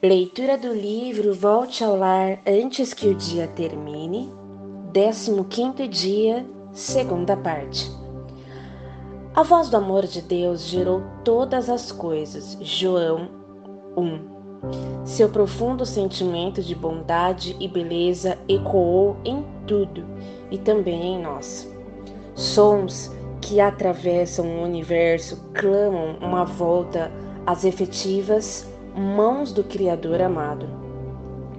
Leitura do livro Volte ao Lar antes que o dia termine, 15 dia, segunda parte. A voz do amor de Deus gerou todas as coisas. João 1. Seu profundo sentimento de bondade e beleza ecoou em tudo e também em nós. Sons que atravessam o universo clamam uma volta às efetivas mãos do Criador amado.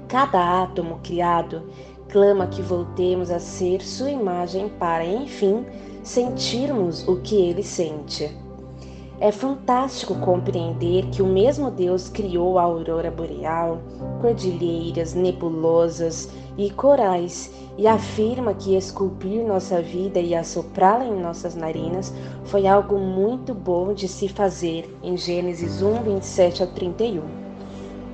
Cada átomo criado clama que voltemos a ser sua imagem para, enfim, sentirmos o que ele sente. É fantástico compreender que o mesmo Deus criou a aurora boreal, cordilheiras, nebulosas e corais e afirma que esculpir nossa vida e assoprá-la em nossas narinas foi algo muito bom de se fazer em Gênesis 1, 27 a 31.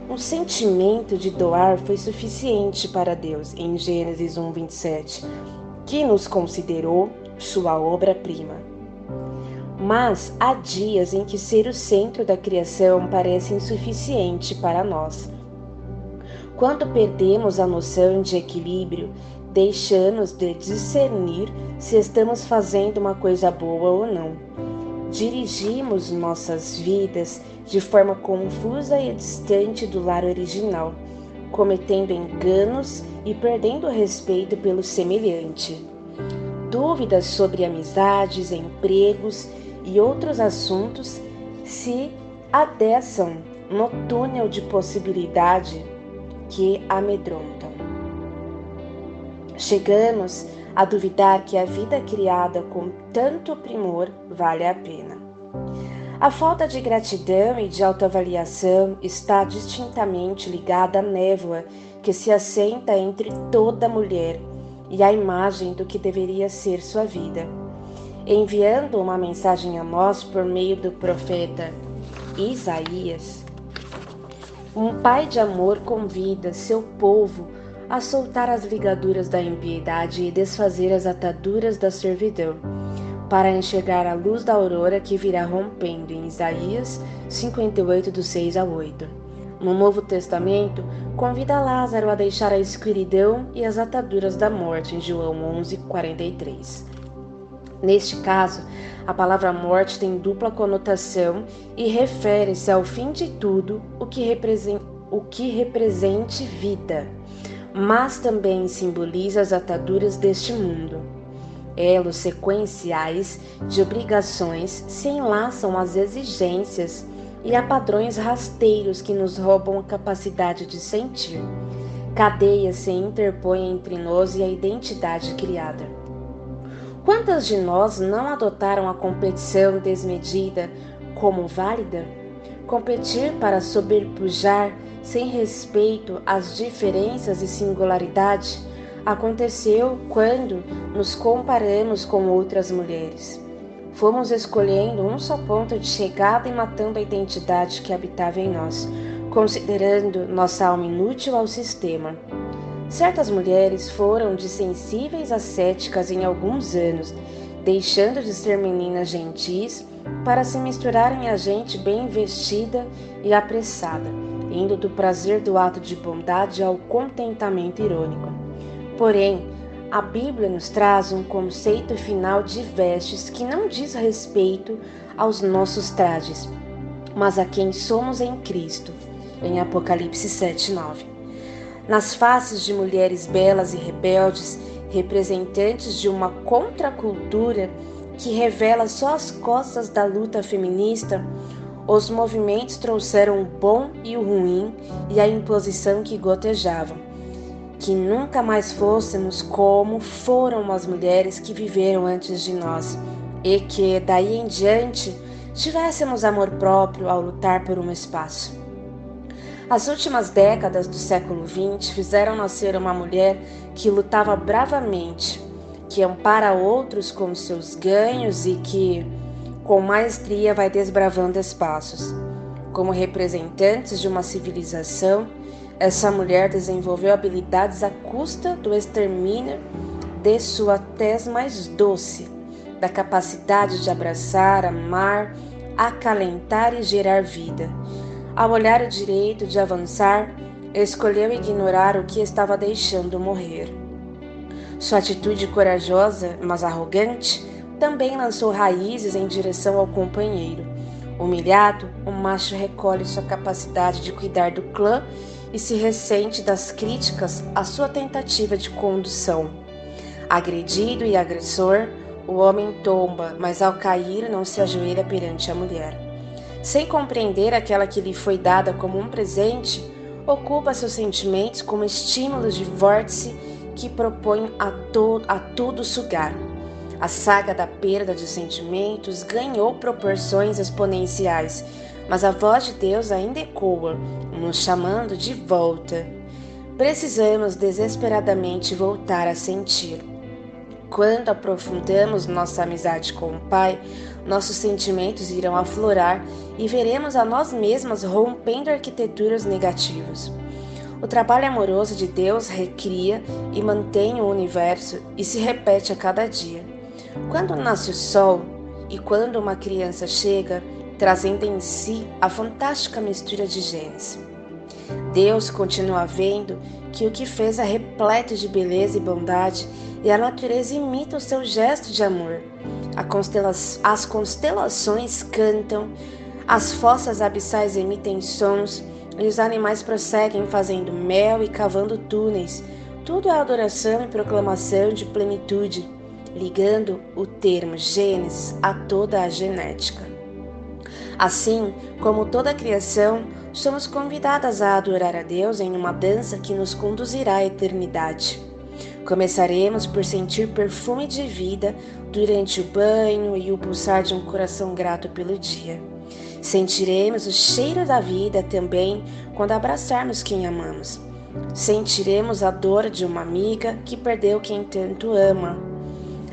Um sentimento de doar foi suficiente para Deus em Gênesis 1, 27, que nos considerou sua obra-prima. Mas há dias em que ser o centro da criação parece insuficiente para nós. Quando perdemos a noção de equilíbrio, deixamos de discernir se estamos fazendo uma coisa boa ou não. Dirigimos nossas vidas de forma confusa e distante do lar original, cometendo enganos e perdendo respeito pelo semelhante. Dúvidas sobre amizades, empregos e outros assuntos se adessam no túnel de possibilidade que amedrontam. Chegamos a duvidar que a vida criada com tanto primor vale a pena. A falta de gratidão e de autoavaliação está distintamente ligada à névoa que se assenta entre toda mulher e a imagem do que deveria ser sua vida enviando uma mensagem a nós por meio do profeta Isaías. Um pai de amor convida seu povo a soltar as ligaduras da impiedade e desfazer as ataduras da servidão, para enxergar a luz da aurora que virá rompendo em Isaías 58, do 6 ao 8. No Novo Testamento, convida Lázaro a deixar a escuridão e as ataduras da morte em João 11, 43. Neste caso, a palavra morte tem dupla conotação e refere-se ao fim de tudo o que, o que represente vida, mas também simboliza as ataduras deste mundo. Elos sequenciais de obrigações se enlaçam às exigências e a padrões rasteiros que nos roubam a capacidade de sentir. Cadeias se interpõem entre nós e a identidade criada. Quantas de nós não adotaram a competição desmedida como válida? Competir para sobrepujar sem respeito às diferenças e singularidade aconteceu quando nos comparamos com outras mulheres. Fomos escolhendo um só ponto de chegada e matando a identidade que habitava em nós, considerando nossa alma inútil ao sistema. Certas mulheres foram de sensíveis a céticas em alguns anos, deixando de ser meninas gentis para se misturarem a gente bem vestida e apressada, indo do prazer do ato de bondade ao contentamento irônico. Porém, a Bíblia nos traz um conceito final de vestes que não diz respeito aos nossos trajes, mas a quem somos em Cristo, em Apocalipse 7, 9 nas faces de mulheres belas e rebeldes, representantes de uma contracultura que revela só as costas da luta feminista, os movimentos trouxeram o bom e o ruim e a imposição que gotejavam. Que nunca mais fôssemos como foram as mulheres que viveram antes de nós, e que daí em diante tivéssemos amor próprio ao lutar por um espaço. As últimas décadas do século XX fizeram nascer uma mulher que lutava bravamente, que ampara outros com seus ganhos e que, com maestria, vai desbravando espaços. Como representantes de uma civilização, essa mulher desenvolveu habilidades à custa do extermínio de sua tez mais doce, da capacidade de abraçar, amar, acalentar e gerar vida Ao olhar o direito de avançar, escolheu ignorar o que estava deixando morrer. Sua atitude corajosa, mas arrogante, também lançou raízes em direção ao companheiro. Humilhado, o macho recolhe sua capacidade de cuidar do clã e se ressente das críticas à sua tentativa de condução. Agredido e agressor, o homem tomba, mas ao cair não se ajoelha perante a mulher. Sem compreender aquela que lhe foi dada como um presente, ocupa seus sentimentos como estímulos de vórtice que propõem a, to a tudo sugar. A saga da perda de sentimentos ganhou proporções exponenciais, mas a voz de Deus ainda ecoa, nos chamando de volta. Precisamos desesperadamente voltar a sentir. Quando aprofundamos nossa amizade com o Pai, nossos sentimentos irão aflorar e veremos a nós mesmas rompendo arquiteturas negativas. O trabalho amoroso de Deus recria e mantém o universo e se repete a cada dia. Quando nasce o sol e quando uma criança chega, trazendo em si a fantástica mistura de genes. Deus continua vendo que o que fez é repleto de beleza e bondade e a natureza imita o seu gesto de amor. Constela as constelações cantam, as fossas abissais emitem sons e os animais prosseguem fazendo mel e cavando túneis. Tudo é adoração e proclamação de plenitude, ligando o termo Gênesis a toda a genética. Assim como toda a criação, somos convidadas a adorar a Deus em uma dança que nos conduzirá à eternidade. Começaremos por sentir perfume de vida durante o banho e o pulsar de um coração grato pelo dia. Sentiremos o cheiro da vida também quando abraçarmos quem amamos. Sentiremos a dor de uma amiga que perdeu quem tanto ama.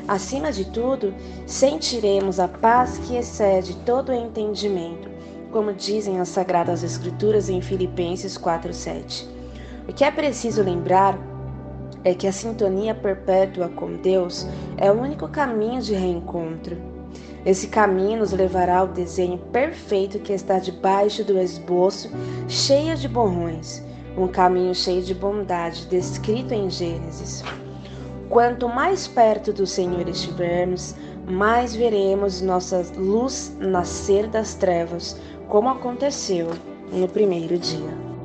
Acima de tudo, sentiremos a paz que excede todo o entendimento, como dizem as Sagradas Escrituras em Filipenses 4:7. O que é preciso lembrar é que a sintonia perpétua com Deus é o único caminho de reencontro. Esse caminho nos levará ao desenho perfeito que está debaixo do esboço, cheio de borrões, um caminho cheio de bondade, descrito em Gênesis. Quanto mais perto do Senhor estivermos, mais veremos nossa luz nascer das trevas, como aconteceu no primeiro dia.